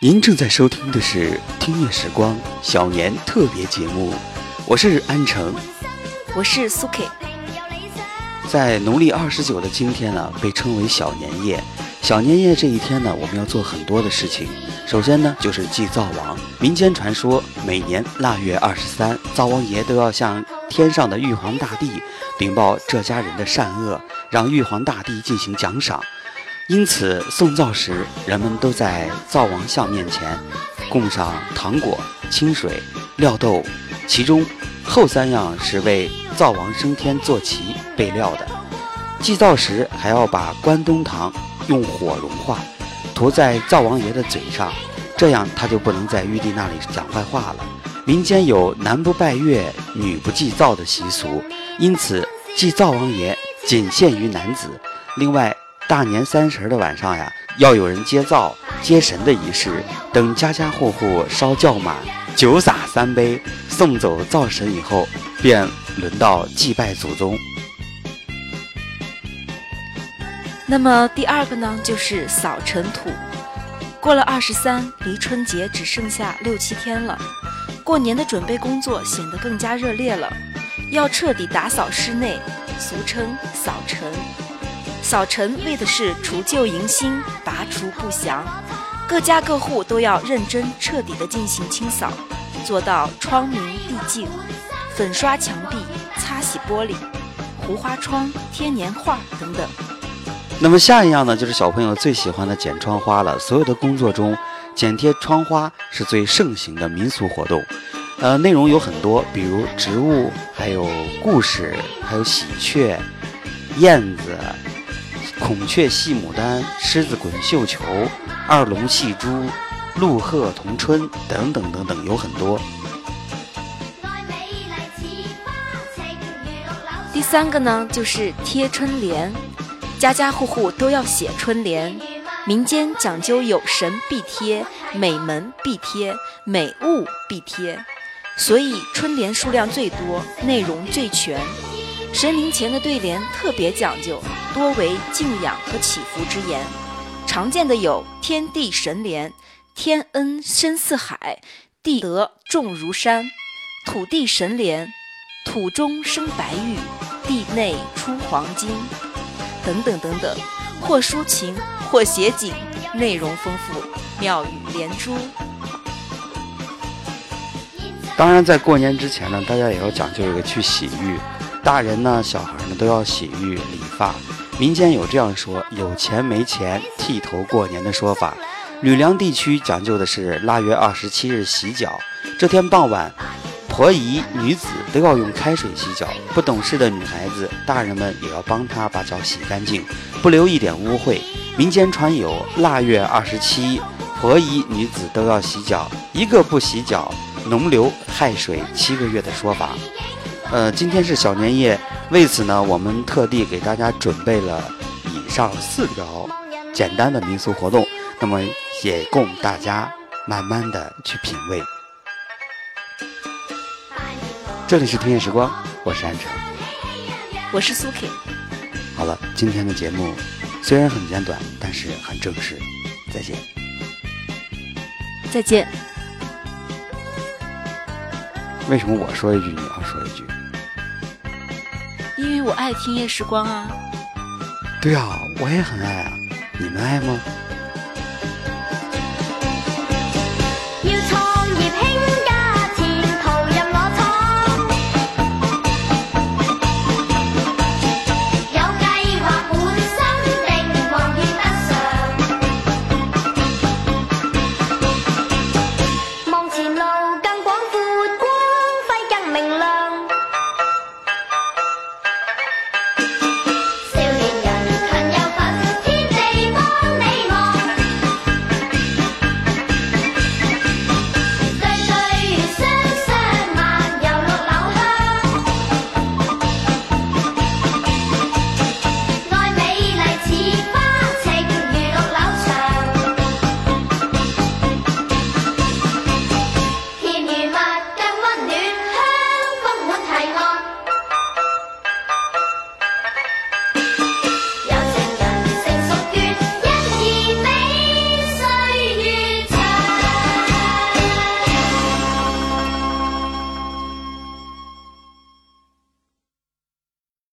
您正在收听的是《听夜时光》小年特别节目，我是安城，我是苏 K。在农历二十九的今天呢，被称为小年夜。小年夜这一天呢，我们要做很多的事情。首先呢，就是祭灶王。民间传说，每年腊月二十三，灶王爷都要向天上的玉皇大帝禀报这家人的善恶，让玉皇大帝进行奖赏。因此，送灶时，人们都在灶王像面前供上糖果、清水、料豆，其中后三样是为灶王升天坐骑备料的。祭灶时，还要把关东糖用火融化，涂在灶王爷的嘴上，这样他就不能在玉帝那里讲坏话了。民间有男不拜月、女不祭灶的习俗，因此祭灶王爷仅限于男子。另外，大年三十的晚上呀，要有人接灶接神的仪式。等家家户户烧轿满，酒洒三杯，送走灶神以后，便轮到祭拜祖宗。那么第二个呢，就是扫尘土。过了二十三，离春节只剩下六七天了，过年的准备工作显得更加热烈了，要彻底打扫室内，俗称扫尘。扫尘为的是除旧迎新，拔除不祥，各家各户都要认真彻底的进行清扫，做到窗明地净，粉刷墙壁，擦洗玻璃，糊花窗，贴年画等等。那么下一样呢，就是小朋友最喜欢的剪窗花了。所有的工作中，剪贴窗花是最盛行的民俗活动。呃，内容有很多，比如植物，还有故事，还有喜鹊、燕子。孔雀戏牡丹，狮子滚绣球，二龙戏珠，鹿鹤同春，等等等等，有很多。第三个呢，就是贴春联，家家户户都要写春联。民间讲究有神必贴，美门必贴，美物必贴，所以春联数量最多，内容最全。神灵前的对联特别讲究，多为敬仰和祈福之言。常见的有天地神联：天恩深似海，地德重如山；土地神联：土中生白玉，地内出黄金。等等等等，或抒情，或写景，内容丰富，妙语连珠。当然，在过年之前呢，大家也要讲究一个去洗浴。大人呢，小孩呢，都要洗浴理发。民间有这样说：“有钱没钱，剃头过年的说法。”吕梁地区讲究的是腊月二十七日洗脚。这天傍晚，婆姨、女子都要用开水洗脚。不懂事的女孩子，大人们也要帮她把脚洗干净，不留一点污秽。民间传有腊月二十七，婆姨、女子都要洗脚，一个不洗脚，脓流害水七个月的说法。呃，今天是小年夜，为此呢，我们特地给大家准备了以上四条简单的民俗活动，那么也供大家慢慢的去品味。这里是听夜时光，我是安晨，我是苏 K。好了，今天的节目虽然很简短，但是很正式。再见。再见。为什么我说一句你要说一句？因为我爱听夜时光啊。对啊，我也很爱啊，你们爱吗？